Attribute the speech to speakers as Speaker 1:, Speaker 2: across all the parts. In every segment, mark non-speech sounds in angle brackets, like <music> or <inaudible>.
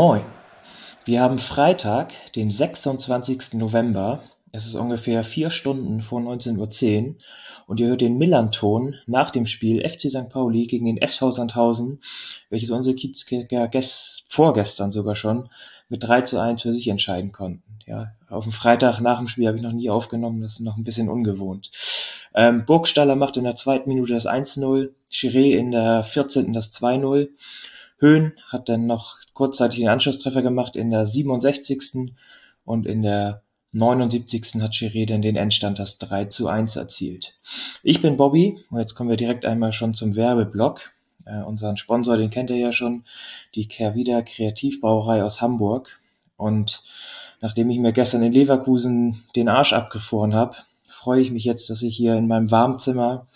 Speaker 1: Moin. Wir haben Freitag, den 26. November. Es ist ungefähr vier Stunden vor 19.10 Uhr und ihr hört den Millanton nach dem Spiel FC St. Pauli gegen den SV Sandhausen, welches unsere Kiezkicker vorgestern sogar schon mit 3 zu 1 für sich entscheiden konnten. Ja, auf dem Freitag nach dem Spiel habe ich noch nie aufgenommen, das ist noch ein bisschen ungewohnt. Ähm, Burgstaller macht in der zweiten Minute das 1-0, Chiré in der 14. das 2-0. Höhn hat dann noch kurzzeitig den Anschlusstreffer gemacht in der 67. und in der 79. hat Chiré dann den Endstand das 3 zu 1 erzielt. Ich bin Bobby und jetzt kommen wir direkt einmal schon zum Werbeblock. Äh, unseren Sponsor, den kennt ihr ja schon, die Kehrwieder Kreativbrauerei aus Hamburg. Und nachdem ich mir gestern in Leverkusen den Arsch abgefroren habe, freue ich mich jetzt, dass ich hier in meinem Warmzimmer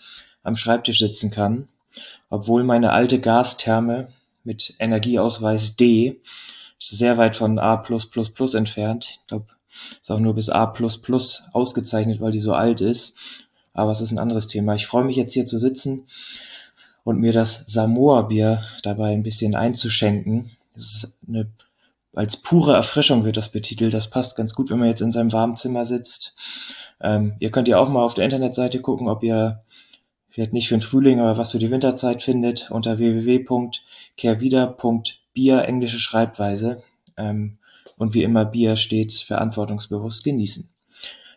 Speaker 1: am Schreibtisch sitzen kann, obwohl meine alte Gastherme mit Energieausweis D ist sehr weit von A entfernt. Ich glaube, ist auch nur bis A ausgezeichnet, weil die so alt ist. Aber es ist ein anderes Thema. Ich freue mich jetzt hier zu sitzen und mir das Samoa-Bier dabei ein bisschen einzuschenken. Das ist eine, als pure Erfrischung wird das betitelt. Das passt ganz gut, wenn man jetzt in seinem warmen Zimmer sitzt. Ähm, ihr könnt ja auch mal auf der Internetseite gucken, ob ihr vielleicht nicht für den Frühling, aber was für die Winterzeit findet, unter www.kehrwieder.bier, englische Schreibweise. Ähm, und wie immer Bier stets verantwortungsbewusst genießen.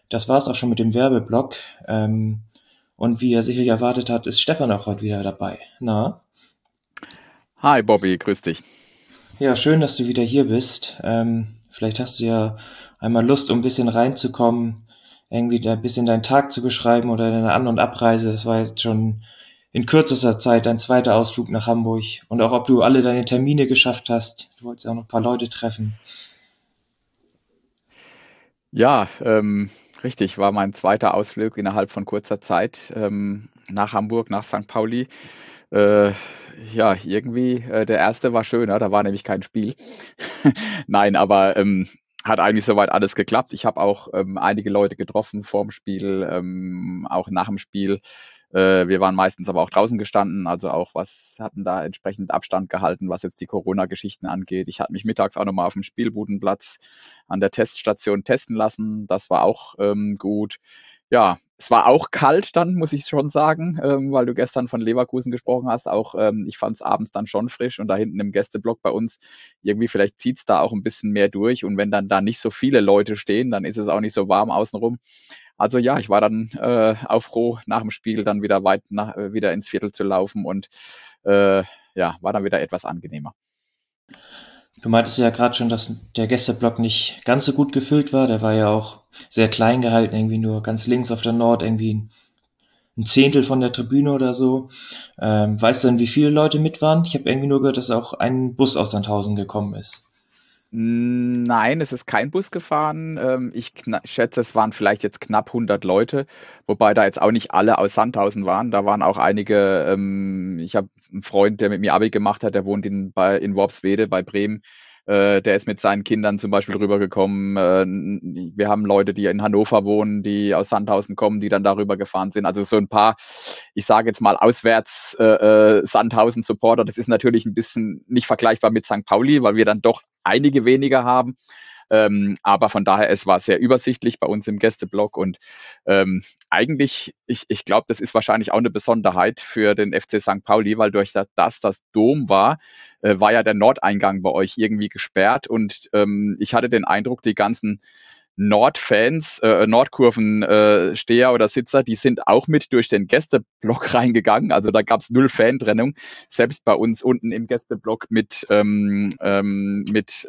Speaker 1: Das war's auch schon mit dem Werbeblock. Ähm, und wie er sicherlich erwartet hat, ist Stefan auch heute wieder dabei. Na?
Speaker 2: Hi Bobby, grüß dich.
Speaker 1: Ja, schön, dass du wieder hier bist. Ähm, vielleicht hast du ja einmal Lust, um ein bisschen reinzukommen, irgendwie ein bisschen deinen Tag zu beschreiben oder deine An- und Abreise. Das war jetzt schon in kürzester Zeit dein zweiter Ausflug nach Hamburg. Und auch ob du alle deine Termine geschafft hast. Du wolltest ja auch noch ein paar Leute treffen.
Speaker 2: Ja, ähm, richtig, war mein zweiter Ausflug innerhalb von kurzer Zeit ähm, nach Hamburg, nach St. Pauli. Äh, ja, irgendwie, äh, der erste war schöner, da war nämlich kein Spiel. <laughs> Nein, aber ähm, hat eigentlich soweit alles geklappt. Ich habe auch ähm, einige Leute getroffen vorm Spiel, ähm, auch nach dem Spiel. Äh, wir waren meistens aber auch draußen gestanden, also auch was hatten da entsprechend Abstand gehalten, was jetzt die Corona-Geschichten angeht. Ich hatte mich mittags auch nochmal auf dem Spielbudenplatz an der Teststation testen lassen. Das war auch ähm, gut. Ja, es war auch kalt dann, muss ich schon sagen, ähm, weil du gestern von Leverkusen gesprochen hast. Auch ähm, ich fand es abends dann schon frisch und da hinten im Gästeblock bei uns, irgendwie vielleicht zieht es da auch ein bisschen mehr durch und wenn dann da nicht so viele Leute stehen, dann ist es auch nicht so warm außenrum. Also ja, ich war dann äh, auch froh, nach dem Spiel dann wieder weit nach, äh, wieder ins Viertel zu laufen und äh, ja, war dann wieder etwas angenehmer.
Speaker 1: Du meintest ja gerade schon, dass der Gästeblock nicht ganz so gut gefüllt war. Der war ja auch sehr klein gehalten, irgendwie nur ganz links auf der Nord, irgendwie ein Zehntel von der Tribüne oder so. Ähm, weißt du denn, wie viele Leute mit waren? Ich habe irgendwie nur gehört, dass auch ein Bus aus Sandhausen gekommen ist.
Speaker 2: Nein, es ist kein Bus gefahren. Ähm, ich schätze, es waren vielleicht jetzt knapp 100 Leute, wobei da jetzt auch nicht alle aus Sandhausen waren. Da waren auch einige, ähm, ich habe einen Freund, der mit mir Abi gemacht hat, der wohnt in, bei, in Worpswede bei Bremen. Äh, der ist mit seinen Kindern zum Beispiel rübergekommen. Äh, wir haben Leute, die in Hannover wohnen, die aus Sandhausen kommen, die dann darüber gefahren sind. Also so ein paar, ich sage jetzt mal auswärts äh, Sandhausen-Supporter. Das ist natürlich ein bisschen nicht vergleichbar mit St. Pauli, weil wir dann doch einige weniger haben. Ähm, aber von daher, es war sehr übersichtlich bei uns im Gästeblock und ähm, eigentlich, ich, ich glaube, das ist wahrscheinlich auch eine Besonderheit für den FC St. Pauli, weil durch das, das Dom war, äh, war ja der Nordeingang bei euch irgendwie gesperrt und ähm, ich hatte den Eindruck, die ganzen Nordfans, äh, Nordkurvensteher äh, oder Sitzer, die sind auch mit durch den Gästeblock <laughs> reingegangen. Also da gab es null Fantrennung. Selbst bei uns unten im Gästeblock mit, ähm, ähm, mit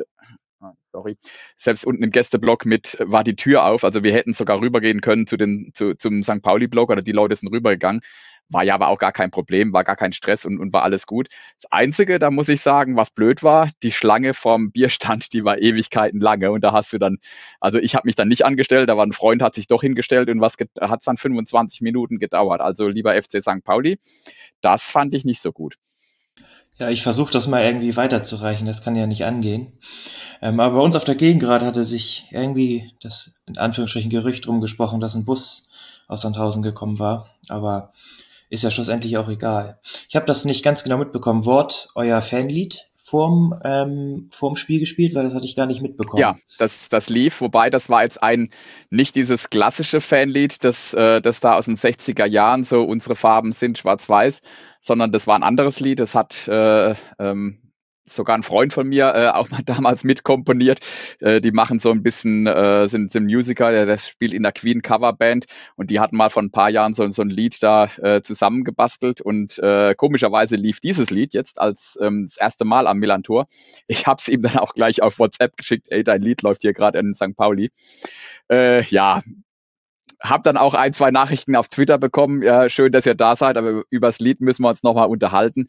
Speaker 2: sorry, selbst unten im Gästeblock mit war die Tür auf. Also wir hätten sogar rübergehen können zu den, zu, zum St. Pauli-Block oder die Leute sind rübergegangen. War ja aber auch gar kein Problem, war gar kein Stress und, und war alles gut. Das Einzige, da muss ich sagen, was blöd war, die Schlange vom Bierstand, die war Ewigkeiten lange und da hast du dann, also ich habe mich dann nicht angestellt, war ein Freund, hat sich doch hingestellt und was hat es dann 25 Minuten gedauert. Also lieber FC St. Pauli, das fand ich nicht so gut.
Speaker 1: Ja, ich versuche das mal irgendwie weiterzureichen, das kann ja nicht angehen. Ähm, aber bei uns auf der Gegend gerade hatte sich irgendwie das in Anführungsstrichen Gerücht rumgesprochen, dass ein Bus aus Sandhausen gekommen war. Aber ist ja schlussendlich auch egal. Ich habe das nicht ganz genau mitbekommen. Wort euer Fanlied vorm, ähm, vorm Spiel gespielt, weil das hatte ich gar nicht mitbekommen.
Speaker 2: Ja, das, das lief, wobei das war jetzt ein, nicht dieses klassische Fanlied, das, äh, das da aus den 60er Jahren so unsere Farben sind, schwarz-weiß, sondern das war ein anderes Lied. Das hat äh, ähm, sogar ein Freund von mir äh, auch mal <laughs> damals mitkomponiert. Äh, die machen so ein bisschen, äh, sind, sind Musiker, der das spielt in der Queen Coverband und die hatten mal vor ein paar Jahren so, so ein Lied da äh, zusammengebastelt und äh, komischerweise lief dieses Lied jetzt als ähm, das erste Mal am Millantor. Ich habe es ihm dann auch gleich auf WhatsApp geschickt, ey, dein Lied läuft hier gerade in St. Pauli. Äh, ja, hab dann auch ein, zwei Nachrichten auf Twitter bekommen. Ja, schön, dass ihr da seid, aber übers Lied müssen wir uns nochmal unterhalten.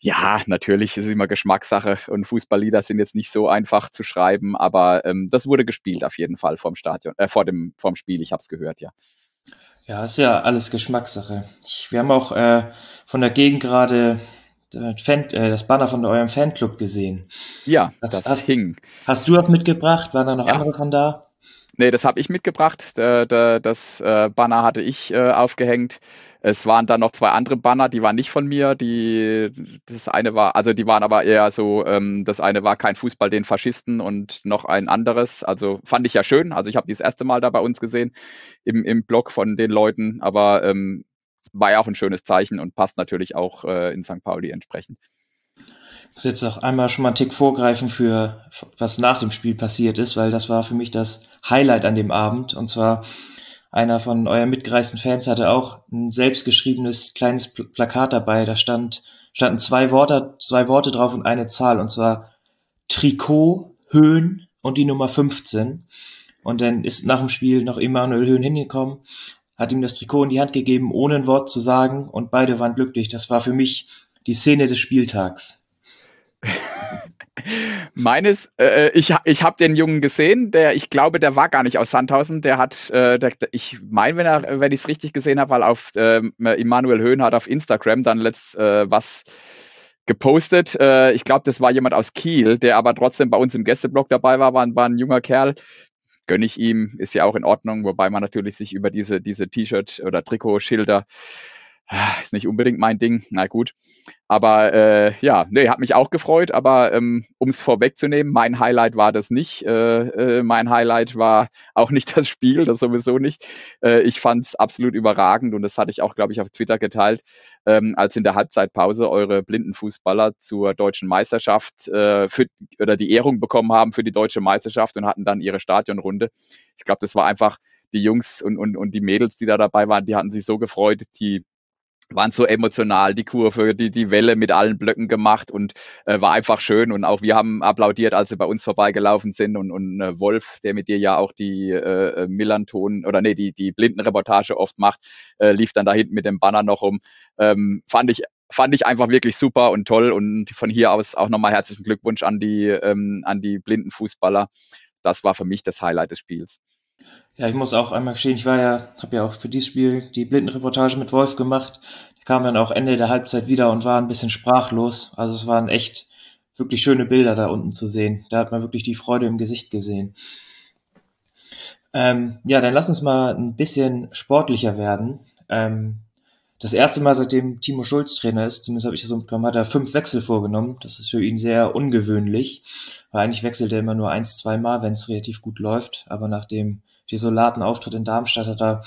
Speaker 2: Ja, natürlich ist es immer Geschmackssache und Fußballlieder sind jetzt nicht so einfach zu schreiben, aber ähm, das wurde gespielt auf jeden Fall vom Stadion, äh, vor dem vom Spiel. Ich habe es gehört, ja.
Speaker 1: Ja, ist ja alles Geschmackssache. Ich, wir haben auch äh, von der Gegend gerade äh, Fan, äh, das Banner von eurem Fanclub gesehen.
Speaker 2: Ja, das, das hast, hing.
Speaker 1: Hast du das mitgebracht? Waren da noch ja. andere von da?
Speaker 2: Nee, das habe ich mitgebracht. Das äh, Banner hatte ich äh, aufgehängt. Es waren dann noch zwei andere Banner, die waren nicht von mir. Die, das eine war, also die waren aber eher so, ähm, das eine war kein Fußball den Faschisten und noch ein anderes. Also fand ich ja schön. Also ich habe die das erste Mal da bei uns gesehen im, im Blog von den Leuten, aber ähm, war ja auch ein schönes Zeichen und passt natürlich auch äh, in St. Pauli entsprechend.
Speaker 1: Ich muss jetzt auch einmal schon mal einen Tick vorgreifen für was nach dem Spiel passiert ist, weil das war für mich das Highlight an dem Abend. Und zwar einer von euren mitgereisten Fans hatte auch ein selbstgeschriebenes kleines Plakat dabei. Da stand, standen zwei Worte, zwei Worte drauf und eine Zahl. Und zwar Trikot, Höhen und die Nummer 15. Und dann ist nach dem Spiel noch Emanuel Höhen hingekommen, hat ihm das Trikot in die Hand gegeben, ohne ein Wort zu sagen. Und beide waren glücklich. Das war für mich die Szene des Spieltags.
Speaker 2: Meines, äh, ich, ich habe den Jungen gesehen, der, ich glaube, der war gar nicht aus Sandhausen. Der hat, äh, der, ich meine, wenn, wenn ich es richtig gesehen habe, weil auf äh, Immanuel Höhn hat auf Instagram dann letzt äh, was gepostet. Äh, ich glaube, das war jemand aus Kiel, der aber trotzdem bei uns im Gästeblog dabei war, war, war ein junger Kerl. Gönne ich ihm, ist ja auch in Ordnung, wobei man natürlich sich über diese, diese T-Shirt oder Trikotschilder Ah, ist nicht unbedingt mein Ding, na gut. Aber äh, ja, nee, hat mich auch gefreut, aber ähm, um es vorwegzunehmen, mein Highlight war das nicht. Äh, äh, mein Highlight war auch nicht das Spiel, das sowieso nicht. Äh, ich fand es absolut überragend und das hatte ich auch, glaube ich, auf Twitter geteilt, ähm, als in der Halbzeitpause eure blinden Fußballer zur deutschen Meisterschaft äh, für, oder die Ehrung bekommen haben für die deutsche Meisterschaft und hatten dann ihre Stadionrunde. Ich glaube, das war einfach die Jungs und, und, und die Mädels, die da dabei waren, die hatten sich so gefreut, die waren so emotional, die Kurve, die, die Welle mit allen Blöcken gemacht und äh, war einfach schön. Und auch wir haben applaudiert, als sie bei uns vorbeigelaufen sind. Und, und äh, Wolf, der mit dir ja auch die äh, Millanton oder nee, die, die Blindenreportage oft macht, äh, lief dann da hinten mit dem Banner noch um. Ähm, fand ich fand ich einfach wirklich super und toll. Und von hier aus auch nochmal herzlichen Glückwunsch an die, ähm, an die blinden Fußballer. Das war für mich das Highlight des Spiels.
Speaker 1: Ja, ich muss auch einmal gestehen, ich war ja, habe ja auch für dieses Spiel die Blindenreportage mit Wolf gemacht. Die kam dann auch Ende der Halbzeit wieder und war ein bisschen sprachlos. Also es waren echt wirklich schöne Bilder da unten zu sehen. Da hat man wirklich die Freude im Gesicht gesehen. Ähm, ja, dann lass uns mal ein bisschen sportlicher werden. Ähm, das erste Mal, seitdem Timo Schulz Trainer ist, zumindest habe ich das so mitbekommen, hat er fünf Wechsel vorgenommen. Das ist für ihn sehr ungewöhnlich, weil eigentlich wechselt er immer nur eins, zwei Mal, wenn es relativ gut läuft. Aber nach dem desolaten Auftritt in Darmstadt hat er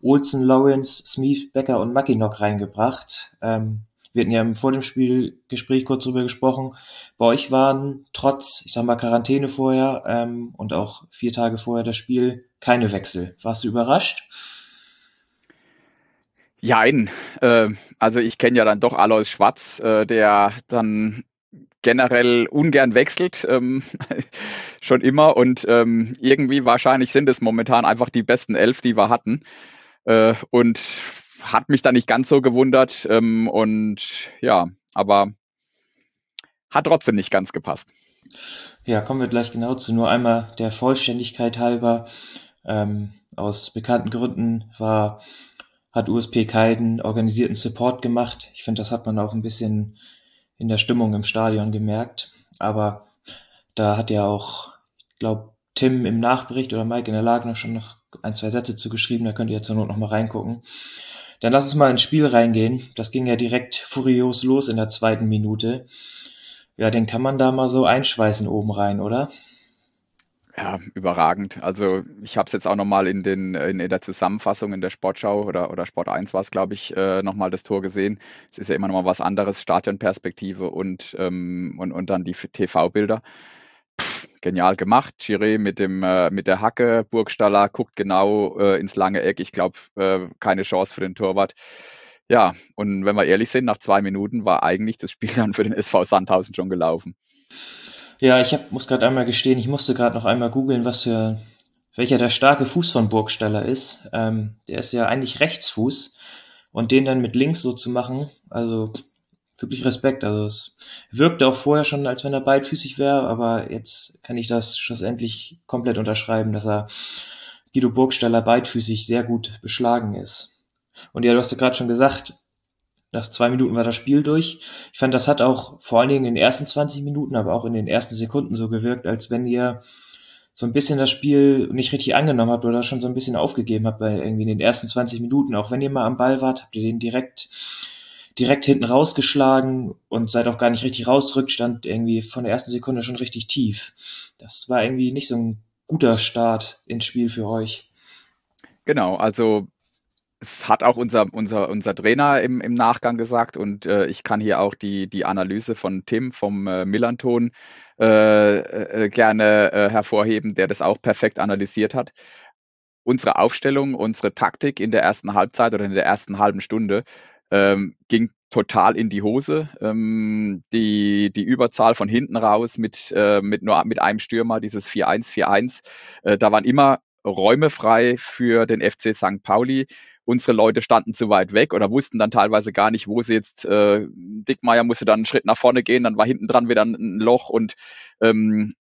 Speaker 1: Olsen, Lawrence, Smith, Becker und Mackinock reingebracht. Ähm, wir hatten ja vor dem Spielgespräch kurz drüber gesprochen. Bei euch waren trotz, ich sag mal, Quarantäne vorher ähm, und auch vier Tage vorher das Spiel keine Wechsel. Warst du überrascht?
Speaker 2: Jein. Äh, also ich kenne ja dann doch Alois Schwarz, äh, der dann generell ungern wechselt, ähm, <laughs> schon immer. Und ähm, irgendwie wahrscheinlich sind es momentan einfach die besten elf, die wir hatten. Äh, und hat mich da nicht ganz so gewundert. Ähm, und ja, aber hat trotzdem nicht ganz gepasst.
Speaker 1: Ja, kommen wir gleich genau zu. Nur einmal der Vollständigkeit halber. Ähm, aus bekannten Gründen war hat USP keinen organisierten Support gemacht. Ich finde, das hat man auch ein bisschen in der Stimmung im Stadion gemerkt. Aber da hat ja auch, ich glaube, Tim im Nachbericht oder Mike in der Lage noch schon noch ein, zwei Sätze zu geschrieben, da könnt ihr zur Not noch mal reingucken. Dann lass uns mal ins Spiel reingehen. Das ging ja direkt furios los in der zweiten Minute. Ja, den kann man da mal so einschweißen oben rein, oder?
Speaker 2: Ja, überragend. Also ich habe es jetzt auch nochmal in, den, in, in der Zusammenfassung in der Sportschau oder, oder Sport 1 war es, glaube ich, äh, nochmal das Tor gesehen. Es ist ja immer nochmal was anderes, Stadionperspektive und, ähm, und, und dann die TV-Bilder. Genial gemacht. Chiré mit, dem, äh, mit der Hacke, Burgstaller guckt genau äh, ins lange Eck. Ich glaube, äh, keine Chance für den Torwart. Ja, und wenn wir ehrlich sind, nach zwei Minuten war eigentlich das Spiel dann für den SV Sandhausen schon gelaufen.
Speaker 1: Ja, ich hab, muss gerade einmal gestehen, ich musste gerade noch einmal googeln, was für welcher der starke Fuß von Burgstaller ist. Ähm, der ist ja eigentlich Rechtsfuß und den dann mit links so zu machen, also wirklich Respekt. Also es wirkte auch vorher schon, als wenn er beidfüßig wäre, aber jetzt kann ich das schlussendlich komplett unterschreiben, dass er Guido Burgstaller beidfüßig sehr gut beschlagen ist. Und ja, du hast ja gerade schon gesagt, nach zwei Minuten war das Spiel durch. Ich fand, das hat auch vor allen Dingen in den ersten 20 Minuten, aber auch in den ersten Sekunden so gewirkt, als wenn ihr so ein bisschen das Spiel nicht richtig angenommen habt oder schon so ein bisschen aufgegeben habt bei irgendwie in den ersten 20 Minuten. Auch wenn ihr mal am Ball wart, habt ihr den direkt, direkt hinten rausgeschlagen und seid auch gar nicht richtig rausdrückt, stand irgendwie von der ersten Sekunde schon richtig tief. Das war irgendwie nicht so ein guter Start ins Spiel für euch.
Speaker 2: Genau, also es hat auch unser, unser, unser Trainer im, im Nachgang gesagt und äh, ich kann hier auch die, die Analyse von Tim vom äh, Millanton äh, äh gerne äh, hervorheben, der das auch perfekt analysiert hat. Unsere Aufstellung, unsere Taktik in der ersten Halbzeit oder in der ersten halben Stunde ähm, ging total in die Hose. Ähm, die, die Überzahl von hinten raus mit, äh, mit nur mit einem Stürmer, dieses 4-1, 4-1, äh, da waren immer Räume frei für den FC St. Pauli unsere Leute standen zu weit weg oder wussten dann teilweise gar nicht, wo sie jetzt, äh, Dickmeier musste dann einen Schritt nach vorne gehen, dann war hinten dran wieder ein Loch und ähm,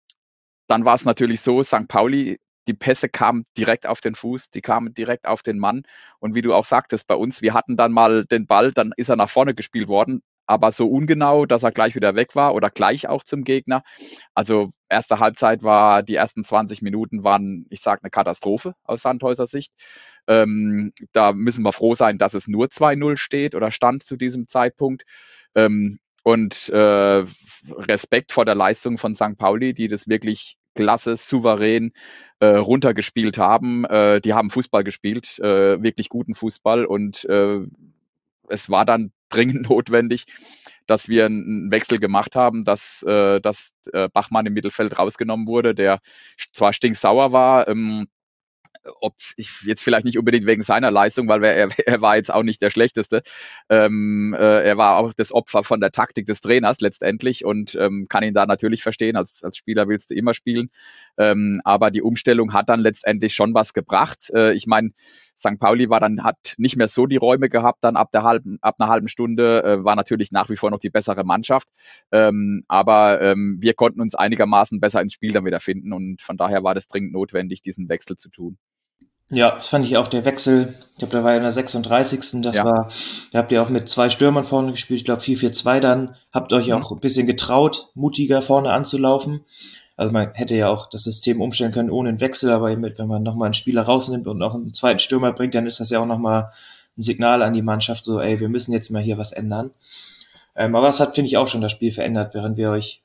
Speaker 2: dann war es natürlich so, St. Pauli, die Pässe kamen direkt auf den Fuß, die kamen direkt auf den Mann und wie du auch sagtest, bei uns, wir hatten dann mal den Ball, dann ist er nach vorne gespielt worden, aber so ungenau, dass er gleich wieder weg war oder gleich auch zum Gegner. Also erste Halbzeit war, die ersten 20 Minuten waren, ich sage, eine Katastrophe aus Sandhäuser Sicht. Ähm, da müssen wir froh sein, dass es nur 2-0 steht oder stand zu diesem Zeitpunkt. Ähm, und äh, Respekt vor der Leistung von St. Pauli, die das wirklich klasse, souverän äh, runtergespielt haben. Äh, die haben Fußball gespielt, äh, wirklich guten Fußball und äh, es war dann dringend <laughs> notwendig, dass wir einen Wechsel gemacht haben, dass, äh, dass äh, Bachmann im Mittelfeld rausgenommen wurde, der zwar stinksauer war, ähm, ob ich jetzt vielleicht nicht unbedingt wegen seiner Leistung, weil er, er war jetzt auch nicht der Schlechteste. Ähm, äh, er war auch das Opfer von der Taktik des Trainers letztendlich und ähm, kann ihn da natürlich verstehen. Als, als Spieler willst du immer spielen. Ähm, aber die Umstellung hat dann letztendlich schon was gebracht. Äh, ich meine, St. Pauli war dann, hat nicht mehr so die Räume gehabt, dann ab der halben, ab einer halben Stunde äh, war natürlich nach wie vor noch die bessere Mannschaft. Ähm, aber ähm, wir konnten uns einigermaßen besser ins Spiel dann wieder finden und von daher war das dringend notwendig, diesen Wechsel zu tun.
Speaker 1: Ja, das fand ich auch der Wechsel. Ich glaube, da war ja in der 36. Das ja. war, da habt ihr auch mit zwei Stürmern vorne gespielt. Ich glaube 4-4-2 dann. Habt euch mhm. auch ein bisschen getraut, mutiger vorne anzulaufen. Also man hätte ja auch das System umstellen können ohne einen Wechsel, aber wenn man nochmal einen Spieler rausnimmt und noch einen zweiten Stürmer bringt, dann ist das ja auch nochmal ein Signal an die Mannschaft, so, ey, wir müssen jetzt mal hier was ändern. Ähm, aber es hat, finde ich, auch schon das Spiel verändert, während wir euch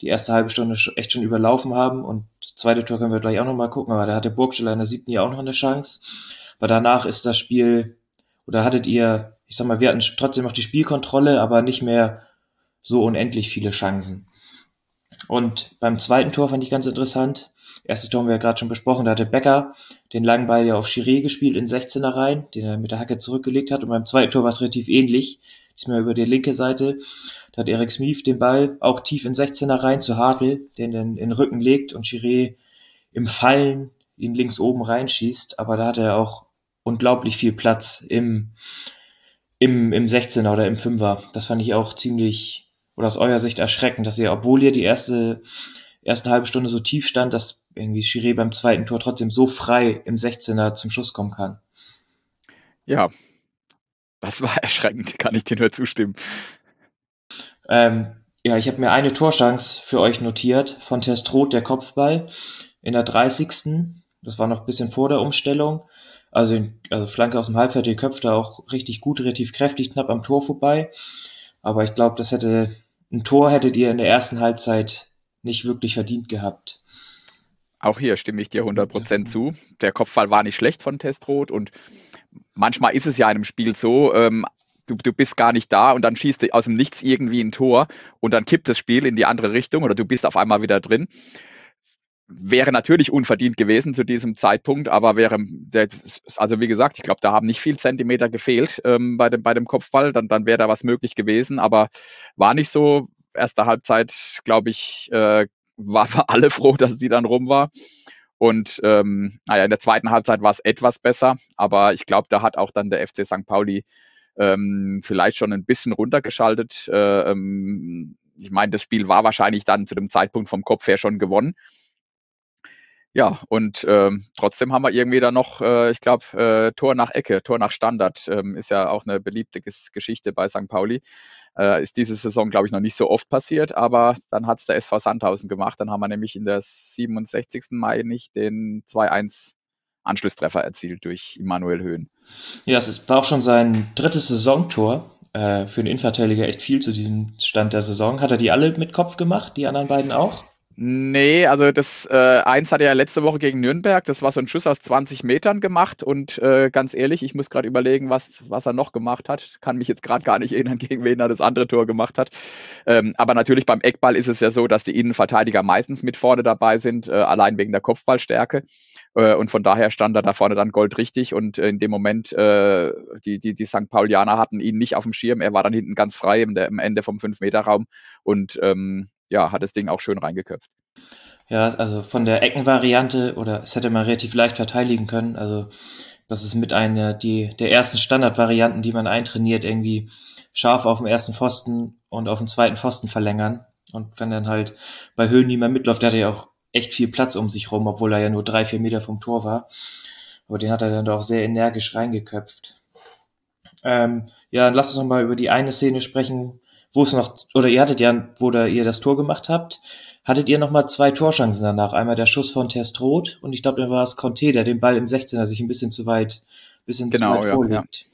Speaker 1: die erste halbe Stunde echt schon überlaufen haben und zweite Tor können wir gleich auch nochmal gucken, aber da hatte Burgsteller in der siebten ja auch noch eine Chance. Aber danach ist das Spiel, oder hattet ihr, ich sag mal, wir hatten trotzdem noch die Spielkontrolle, aber nicht mehr so unendlich viele Chancen. Und beim zweiten Tor fand ich ganz interessant. Erstes Tor haben wir ja gerade schon besprochen, da hatte Becker den langen Ball ja auf Chiré gespielt in 16er rein, den er mit der Hacke zurückgelegt hat. Und beim zweiten Tor war es relativ ähnlich. Diesmal über die linke Seite. Da hat Erik Smith den Ball auch tief in 16er rein zu Hartl, den dann in den Rücken legt und Chiré im Fallen ihn links oben reinschießt. Aber da hat er auch unglaublich viel Platz im, im, im 16er oder im 5er. Das fand ich auch ziemlich oder aus eurer Sicht erschreckend, dass ihr, obwohl ihr die erste, erste halbe Stunde so tief stand, dass irgendwie Chiré beim zweiten Tor trotzdem so frei im 16er zum Schuss kommen kann?
Speaker 2: Ja, das war <laughs> erschreckend, kann ich dir nur zustimmen.
Speaker 1: Ähm, ja, ich habe mir eine Torschance für euch notiert von Testrot, der Kopfball in der 30. Das war noch ein bisschen vor der Umstellung. Also, also Flanke aus dem Halbfeld, die köpfte auch richtig gut, relativ kräftig, knapp am Tor vorbei. Aber ich glaube, das hätte ein Tor hättet ihr in der ersten Halbzeit nicht wirklich verdient gehabt.
Speaker 2: Auch hier stimme ich dir 100% zu. Der Kopfball war nicht schlecht von Testrot und manchmal ist es ja in einem Spiel so, ähm, du, du bist gar nicht da und dann schießt du aus dem Nichts irgendwie ein Tor und dann kippt das Spiel in die andere Richtung oder du bist auf einmal wieder drin. Wäre natürlich unverdient gewesen zu diesem Zeitpunkt, aber wäre, also wie gesagt, ich glaube, da haben nicht viel Zentimeter gefehlt ähm, bei, dem, bei dem Kopfball, dann, dann wäre da was möglich gewesen, aber war nicht so. Erste Halbzeit, glaube ich, äh, waren wir alle <laughs> froh, dass die dann rum war. Und ähm, naja, in der zweiten Halbzeit war es etwas besser, aber ich glaube, da hat auch dann der FC St. Pauli ähm, vielleicht schon ein bisschen runtergeschaltet. Äh, ähm, ich meine, das Spiel war wahrscheinlich dann zu dem Zeitpunkt vom Kopf her schon gewonnen. Ja, und ähm, trotzdem haben wir irgendwie da noch, äh, ich glaube, äh, Tor nach Ecke, Tor nach Standard ähm, ist ja auch eine beliebte Geschichte bei St. Pauli. Äh, ist diese Saison, glaube ich, noch nicht so oft passiert, aber dann hat es der SV Sandhausen gemacht. Dann haben wir nämlich in der 67. Mai nicht den 2-1 Anschlusstreffer erzielt durch Immanuel Höhn.
Speaker 1: Ja, es war auch schon sein drittes Saisontor. Äh, für einen Innenverteidiger echt viel zu diesem Stand der Saison. Hat er die alle mit Kopf gemacht, die anderen beiden auch?
Speaker 2: Nee, also das äh, eins hat er ja letzte Woche gegen Nürnberg, das war so ein Schuss aus 20 Metern gemacht und äh, ganz ehrlich, ich muss gerade überlegen, was, was er noch gemacht hat. Kann mich jetzt gerade gar nicht erinnern, <laughs> gegen wen er das andere Tor gemacht hat. Ähm, aber natürlich beim Eckball ist es ja so, dass die Innenverteidiger meistens mit vorne dabei sind, äh, allein wegen der Kopfballstärke. Äh, und von daher stand er da vorne dann goldrichtig und in dem Moment, äh, die, die, die St. Paulianer hatten ihn nicht auf dem Schirm. Er war dann hinten ganz frei im, im Ende vom 5-Meter-Raum und ähm, ja, hat das Ding auch schön reingeköpft.
Speaker 1: Ja, also von der Eckenvariante oder es hätte man relativ leicht verteidigen können. Also das ist mit einer die, der ersten Standardvarianten, die man eintrainiert, irgendwie scharf auf dem ersten Pfosten und auf dem zweiten Pfosten verlängern. Und wenn dann halt bei Höhen niemand mitläuft, der hat ja auch echt viel Platz um sich rum, obwohl er ja nur drei, vier Meter vom Tor war. Aber den hat er dann doch sehr energisch reingeköpft. Ähm, ja, lass uns noch mal über die eine Szene sprechen, wo es noch, oder ihr hattet ja, wo da ihr das Tor gemacht habt, hattet ihr noch mal zwei Torchancen danach. Einmal der Schuss von Testrot und ich glaube, dann war es Conte, der den Ball im 16er sich ein bisschen zu weit, bisschen
Speaker 2: genau, zu weit ja, vorlegt. Ja.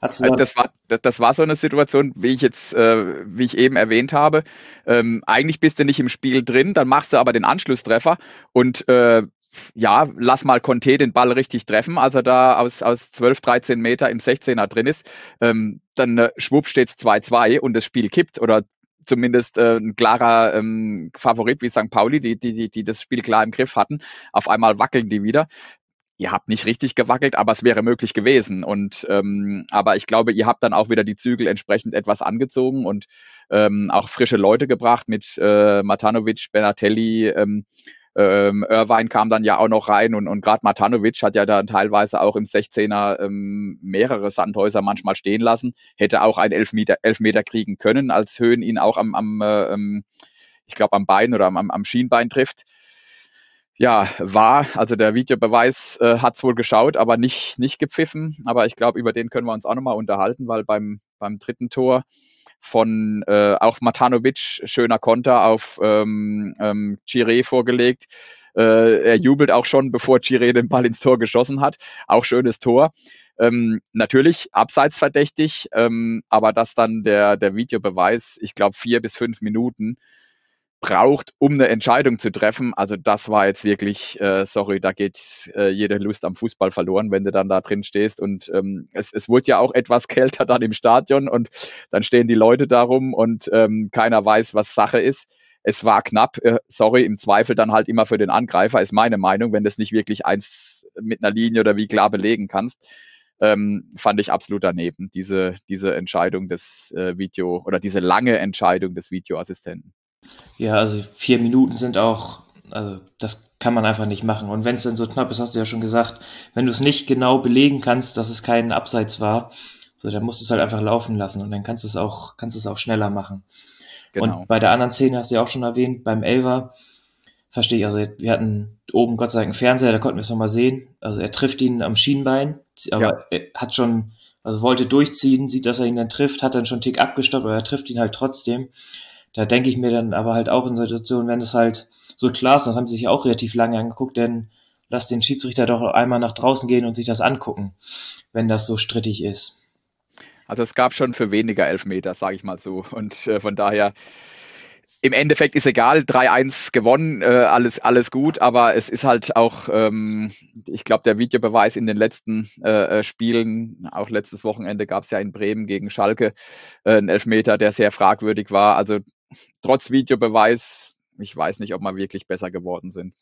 Speaker 2: Also das, war, das war so eine Situation, wie ich jetzt, äh, wie ich eben erwähnt habe. Ähm, eigentlich bist du nicht im Spiel drin, dann machst du aber den Anschlusstreffer und äh, ja, lass mal Conte den Ball richtig treffen, als er da aus, aus 12, 13 Meter im 16er drin ist, ähm, dann äh, schwupp steht es 2-2 und das Spiel kippt oder zumindest äh, ein klarer ähm, Favorit wie St. Pauli, die, die, die das Spiel klar im Griff hatten. Auf einmal wackeln die wieder. Ihr habt nicht richtig gewackelt, aber es wäre möglich gewesen. Und ähm, aber ich glaube, ihr habt dann auch wieder die Zügel entsprechend etwas angezogen und ähm, auch frische Leute gebracht mit äh, Matanovic, Benatelli, ähm, ähm, Irvine kam dann ja auch noch rein und, und gerade Matanovic hat ja dann teilweise auch im 16er ähm, mehrere Sandhäuser manchmal stehen lassen, hätte auch einen Elfmeter, Elfmeter kriegen können, als Höhen ihn auch am, am äh, ähm, ich glaube, am Bein oder am, am Schienbein trifft. Ja, war, also der Videobeweis äh, hat es wohl geschaut, aber nicht, nicht gepfiffen. Aber ich glaube, über den können wir uns auch nochmal unterhalten, weil beim, beim dritten Tor von äh, auch Matanovic, schöner Konter auf ähm, ähm, Chiré vorgelegt. Äh, er jubelt auch schon, bevor Chiré den Ball ins Tor geschossen hat. Auch schönes Tor. Ähm, natürlich abseits verdächtig, ähm, aber dass dann der, der Videobeweis, ich glaube, vier bis fünf Minuten braucht, um eine Entscheidung zu treffen. Also das war jetzt wirklich, äh, sorry, da geht äh, jede Lust am Fußball verloren, wenn du dann da drin stehst. Und ähm, es, es wurde ja auch etwas <laughs> kälter dann im Stadion und dann stehen die Leute darum und ähm, keiner weiß, was Sache ist. Es war knapp, äh, sorry, im Zweifel dann halt immer für den Angreifer, ist meine Meinung, wenn du es nicht wirklich eins mit einer Linie oder wie klar belegen kannst. Ähm, fand ich absolut daneben, diese, diese Entscheidung des äh, Video oder diese lange Entscheidung des Videoassistenten.
Speaker 1: Ja, also vier Minuten sind auch, also das kann man einfach nicht machen. Und wenn es dann so knapp ist, hast du ja schon gesagt, wenn du es nicht genau belegen kannst, dass es kein Abseits war, so dann musst du es halt einfach laufen lassen und dann kannst du es auch, kannst es auch schneller machen. Genau. Und bei der anderen Szene hast du ja auch schon erwähnt, beim Elver, verstehe ich, also wir hatten oben Gott sei Dank einen Fernseher, da konnten wir es nochmal sehen. Also er trifft ihn am Schienbein, aber ja. er hat schon Also wollte durchziehen, sieht, dass er ihn dann trifft, hat dann schon einen Tick abgestoppt, aber er trifft ihn halt trotzdem. Da denke ich mir dann aber halt auch in Situationen, wenn es halt so klar ist, das haben sie sich auch relativ lange angeguckt, denn lass den Schiedsrichter doch einmal nach draußen gehen und sich das angucken, wenn das so strittig ist.
Speaker 2: Also es gab schon für weniger Elfmeter, sage ich mal so. Und äh, von daher im Endeffekt ist egal, 3-1 gewonnen, äh, alles, alles gut, aber es ist halt auch, ähm, ich glaube, der Videobeweis in den letzten äh, äh Spielen, auch letztes Wochenende gab es ja in Bremen gegen Schalke äh, einen Elfmeter, der sehr fragwürdig war. Also trotz Videobeweis, ich weiß nicht, ob wir wirklich besser geworden sind.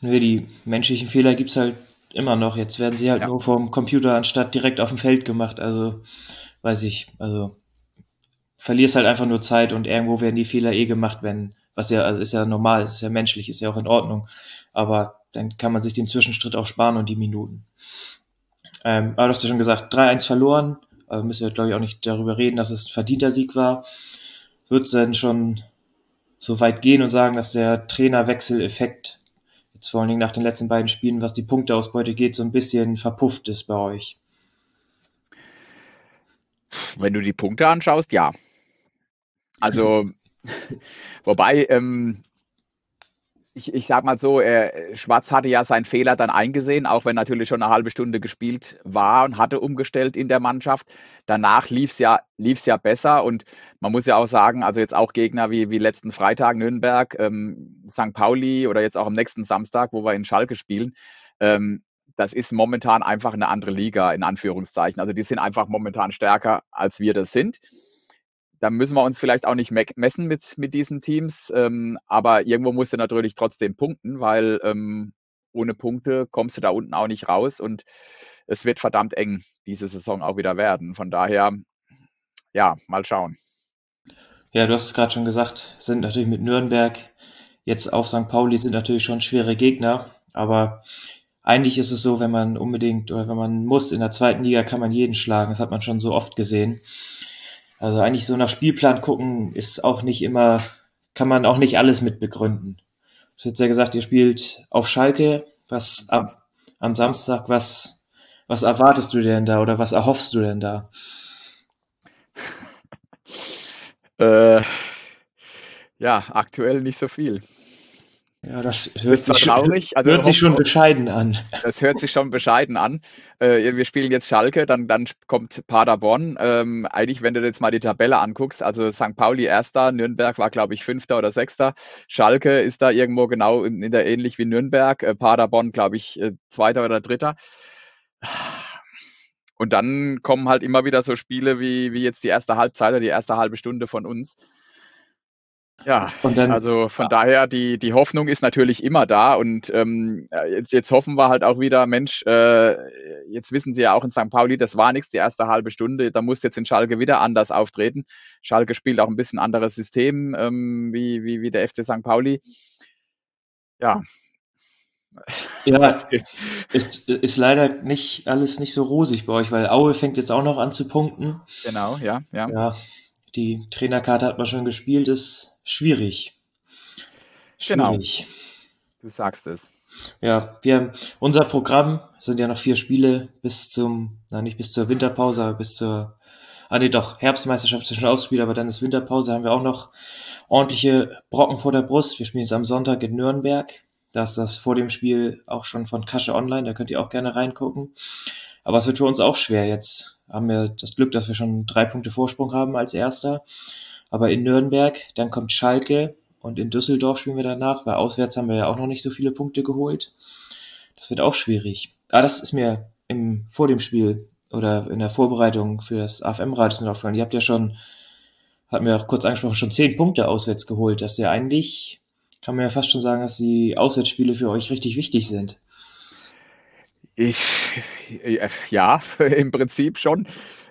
Speaker 1: Nur die menschlichen Fehler gibt es halt immer noch. Jetzt werden sie halt ja. nur vom Computer anstatt direkt auf dem Feld gemacht. Also weiß ich, also verlierst halt einfach nur Zeit und irgendwo werden die Fehler eh gemacht, wenn, was ja, also ist ja normal, ist ja menschlich, ist ja auch in Ordnung. Aber dann kann man sich den Zwischenstritt auch sparen und die Minuten. Ähm, aber du hast ja schon gesagt, 3-1 verloren. Also müssen wir, glaube ich, auch nicht darüber reden, dass es ein verdienter Sieg war. Wird es denn schon so weit gehen und sagen, dass der Trainerwechseleffekt jetzt vor allen Dingen nach den letzten beiden Spielen, was die Punkteausbeute geht, so ein bisschen verpufft ist bei euch?
Speaker 2: Wenn du die Punkte anschaust, ja. Also, wobei, ähm, ich, ich sag mal so, äh, Schwarz hatte ja seinen Fehler dann eingesehen, auch wenn natürlich schon eine halbe Stunde gespielt war und hatte umgestellt in der Mannschaft. Danach lief es ja, ja besser und man muss ja auch sagen, also jetzt auch Gegner wie, wie letzten Freitag Nürnberg, ähm, St. Pauli oder jetzt auch am nächsten Samstag, wo wir in Schalke spielen, ähm, das ist momentan einfach eine andere Liga, in Anführungszeichen. Also die sind einfach momentan stärker, als wir das sind da müssen wir uns vielleicht auch nicht messen mit, mit diesen Teams, ähm, aber irgendwo musst du natürlich trotzdem punkten, weil ähm, ohne Punkte kommst du da unten auch nicht raus und es wird verdammt eng diese Saison auch wieder werden. Von daher, ja, mal schauen.
Speaker 1: Ja, du hast es gerade schon gesagt, sind natürlich mit Nürnberg jetzt auf St. Pauli sind natürlich schon schwere Gegner, aber eigentlich ist es so, wenn man unbedingt oder wenn man muss in der zweiten Liga kann man jeden schlagen. Das hat man schon so oft gesehen. Also eigentlich so nach Spielplan gucken ist auch nicht immer, kann man auch nicht alles mit begründen. Du hast jetzt ja gesagt, ihr spielt auf Schalke, was ab, am Samstag, was, was erwartest du denn da oder was erhoffst du denn da?
Speaker 2: Äh, ja, aktuell nicht so viel.
Speaker 1: Ja, das hört, sich, traurig. Also hört sich schon bescheiden an.
Speaker 2: Das hört sich schon bescheiden an. Äh, wir spielen jetzt Schalke, dann, dann kommt Paderborn. Ähm, eigentlich, wenn du jetzt mal die Tabelle anguckst, also St. Pauli erster, Nürnberg war, glaube ich, fünfter oder sechster. Schalke ist da irgendwo genau in, in der ähnlich wie Nürnberg. Äh, Paderborn, glaube ich, äh, zweiter oder dritter. Und dann kommen halt immer wieder so Spiele wie, wie jetzt die erste Halbzeit oder die erste halbe Stunde von uns ja, dann, also von ja. daher, die, die Hoffnung ist natürlich immer da und ähm, jetzt, jetzt hoffen wir halt auch wieder, Mensch, äh, jetzt wissen Sie ja auch in St. Pauli, das war nichts, die erste halbe Stunde, da muss jetzt in Schalke wieder anders auftreten. Schalke spielt auch ein bisschen anderes System ähm, wie, wie, wie der FC St. Pauli. Ja.
Speaker 1: Ja, <laughs> ist, ist leider nicht alles nicht so rosig bei euch, weil Aue fängt jetzt auch noch an zu punkten.
Speaker 2: Genau, ja, ja.
Speaker 1: Ja, die Trainerkarte hat man schon gespielt, ist schwierig.
Speaker 2: Genau. schwierig. Genau. Du sagst es.
Speaker 1: Ja, wir haben unser Programm sind ja noch vier Spiele bis zum, na nicht bis zur Winterpause, aber bis zur, ah nee doch, Herbstmeisterschaft zwischen Ausspiel, aber dann ist Winterpause, haben wir auch noch ordentliche Brocken vor der Brust. Wir spielen jetzt am Sonntag in Nürnberg. Da ist das vor dem Spiel auch schon von Kasche Online, da könnt ihr auch gerne reingucken. Aber es wird für uns auch schwer jetzt haben wir das Glück, dass wir schon drei Punkte Vorsprung haben als Erster. Aber in Nürnberg, dann kommt Schalke und in Düsseldorf spielen wir danach, weil auswärts haben wir ja auch noch nicht so viele Punkte geholt. Das wird auch schwierig. Ah, das ist mir im, vor dem Spiel oder in der Vorbereitung für das AFM-Rad ist mir aufgefallen. Ihr habt ja schon, hat mir auch kurz angesprochen, schon zehn Punkte auswärts geholt. Das ist ja eigentlich, kann man ja fast schon sagen, dass die Auswärtsspiele für euch richtig wichtig sind.
Speaker 2: Ich, äh, ja, <laughs> im Prinzip schon.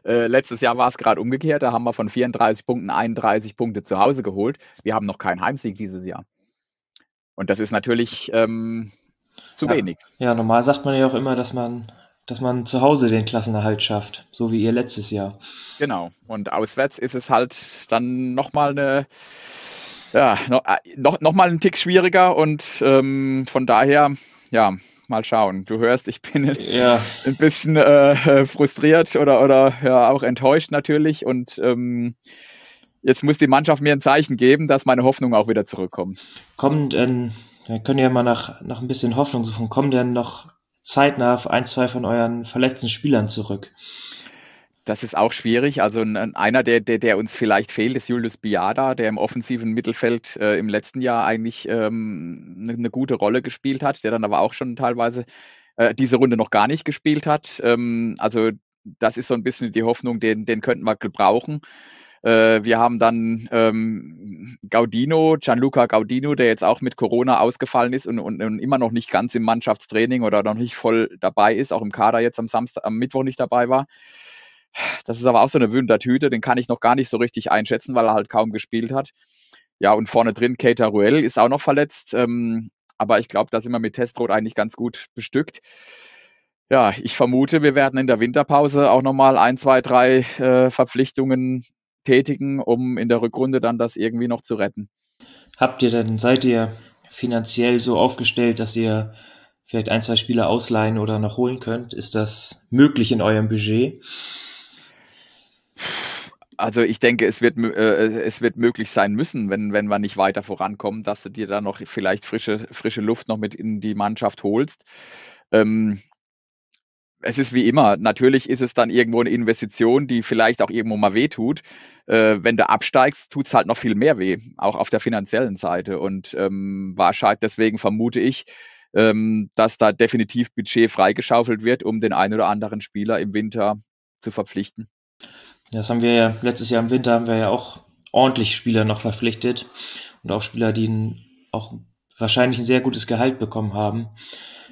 Speaker 2: Äh, letztes Jahr war es gerade umgekehrt. Da haben wir von 34 Punkten 31 Punkte zu Hause geholt. Wir haben noch keinen Heimsieg dieses Jahr. Und das ist natürlich ähm, zu
Speaker 1: ja,
Speaker 2: wenig.
Speaker 1: Ja, normal sagt man ja auch immer, dass man, dass man zu Hause den Klassenerhalt schafft, so wie ihr letztes Jahr.
Speaker 2: Genau. Und auswärts ist es halt dann nochmal eine, ja, noch, äh, noch, noch mal einen Tick schwieriger und ähm, von daher, ja, Mal schauen. Du hörst, ich bin ja. ein bisschen äh, frustriert oder, oder ja, auch enttäuscht natürlich. Und ähm, jetzt muss die Mannschaft mir ein Zeichen geben, dass meine Hoffnung auch wieder zurückkommt.
Speaker 1: Kommen denn, wir können ja mal nach, nach ein bisschen Hoffnung suchen, kommen denn noch zeitnah ein, zwei von euren verletzten Spielern zurück?
Speaker 2: Das ist auch schwierig. Also einer, der, der, der uns vielleicht fehlt, ist Julius Biada, der im offensiven Mittelfeld äh, im letzten Jahr eigentlich ähm, eine, eine, gute Rolle gespielt hat, der dann aber auch schon teilweise äh, diese Runde noch gar nicht gespielt hat. Ähm, also das ist so ein bisschen die Hoffnung, den, den könnten wir gebrauchen. Äh, wir haben dann ähm, Gaudino, Gianluca Gaudino, der jetzt auch mit Corona ausgefallen ist und, und, und, immer noch nicht ganz im Mannschaftstraining oder noch nicht voll dabei ist, auch im Kader jetzt am Samstag, am Mittwoch nicht dabei war. Das ist aber auch so eine Wundertüte, den kann ich noch gar nicht so richtig einschätzen, weil er halt kaum gespielt hat. Ja, und vorne drin Keita Ruel ist auch noch verletzt. Ähm, aber ich glaube, da sind wir mit Testrot eigentlich ganz gut bestückt. Ja, ich vermute, wir werden in der Winterpause auch nochmal ein, zwei, drei äh, Verpflichtungen tätigen, um in der Rückrunde dann das irgendwie noch zu retten.
Speaker 1: Habt ihr denn, seid ihr finanziell so aufgestellt, dass ihr vielleicht ein, zwei Spieler ausleihen oder noch holen könnt? Ist das möglich in eurem Budget?
Speaker 2: Also ich denke, es wird, äh, es wird möglich sein müssen, wenn, wenn wir nicht weiter vorankommen, dass du dir da noch vielleicht frische, frische Luft noch mit in die Mannschaft holst. Ähm, es ist wie immer, natürlich ist es dann irgendwo eine Investition, die vielleicht auch irgendwo mal wehtut. Äh, wenn du absteigst, tut es halt noch viel mehr weh, auch auf der finanziellen Seite. Und ähm, wahrscheinlich deswegen vermute ich, ähm, dass da definitiv Budget freigeschaufelt wird, um den einen oder anderen Spieler im Winter zu verpflichten.
Speaker 1: Das haben wir ja letztes Jahr im Winter haben wir ja auch ordentlich Spieler noch verpflichtet und auch Spieler, die auch wahrscheinlich ein sehr gutes Gehalt bekommen haben.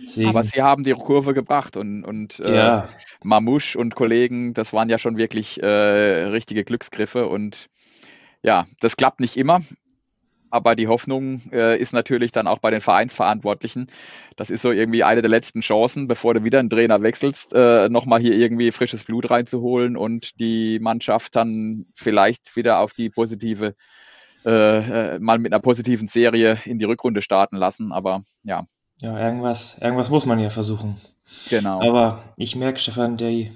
Speaker 2: Deswegen, Aber sie haben die Kurve gebracht und, und äh, ja. Mamouche und Kollegen, das waren ja schon wirklich äh, richtige Glücksgriffe und ja, das klappt nicht immer. Aber die Hoffnung äh, ist natürlich dann auch bei den Vereinsverantwortlichen. Das ist so irgendwie eine der letzten Chancen, bevor du wieder einen Trainer wechselst, äh, nochmal hier irgendwie frisches Blut reinzuholen und die Mannschaft dann vielleicht wieder auf die positive, äh, äh mal mit einer positiven Serie in die Rückrunde starten lassen. Aber ja.
Speaker 1: Ja, irgendwas, irgendwas muss man ja versuchen.
Speaker 2: Genau.
Speaker 1: Aber ich merke, Stefan, die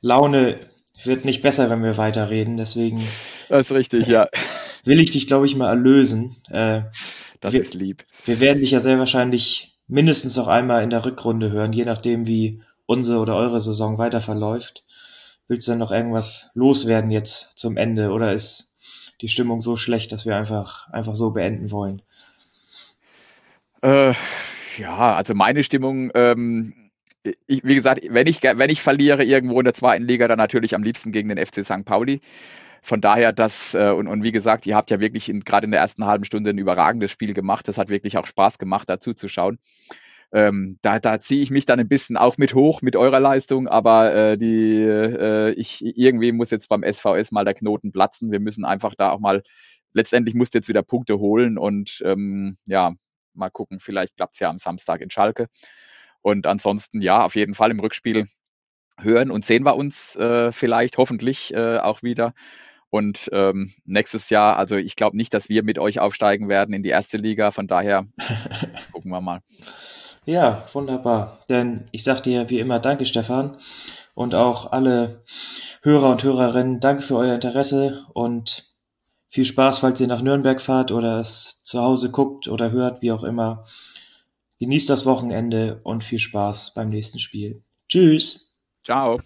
Speaker 1: Laune wird nicht besser, wenn wir weiterreden. Deswegen.
Speaker 2: Das ist richtig, ja <laughs>
Speaker 1: will ich dich, glaube ich, mal erlösen. Äh,
Speaker 2: das
Speaker 1: wir,
Speaker 2: ist lieb.
Speaker 1: Wir werden dich ja sehr wahrscheinlich mindestens noch einmal in der Rückrunde hören, je nachdem, wie unsere oder eure Saison weiter verläuft. Willst du denn noch irgendwas loswerden jetzt zum Ende oder ist die Stimmung so schlecht, dass wir einfach, einfach so beenden wollen?
Speaker 2: Äh, ja, also meine Stimmung, ähm, ich, wie gesagt, wenn ich, wenn ich verliere irgendwo in der zweiten Liga, dann natürlich am liebsten gegen den FC St. Pauli. Von daher, das, äh, und, und wie gesagt, ihr habt ja wirklich gerade in der ersten halben Stunde ein überragendes Spiel gemacht. Das hat wirklich auch Spaß gemacht, dazu zu schauen. Ähm, da, da ziehe ich mich dann ein bisschen auch mit hoch mit eurer Leistung, aber äh, die, äh, ich, irgendwie muss jetzt beim SVS mal der Knoten platzen. Wir müssen einfach da auch mal, letztendlich musst du jetzt wieder Punkte holen und ähm, ja, mal gucken, vielleicht klappt es ja am Samstag in Schalke. Und ansonsten, ja, auf jeden Fall im Rückspiel hören und sehen wir uns äh, vielleicht hoffentlich äh, auch wieder. Und ähm, nächstes Jahr, also ich glaube nicht, dass wir mit euch aufsteigen werden in die erste Liga. Von daher <laughs> gucken wir mal.
Speaker 1: Ja, wunderbar. Denn ich sage dir wie immer Danke, Stefan. Und auch alle Hörer und Hörerinnen, danke für euer Interesse und viel Spaß, falls ihr nach Nürnberg fahrt oder es zu Hause guckt oder hört, wie auch immer. Genießt das Wochenende und viel Spaß beim nächsten Spiel. Tschüss.
Speaker 2: Ciao.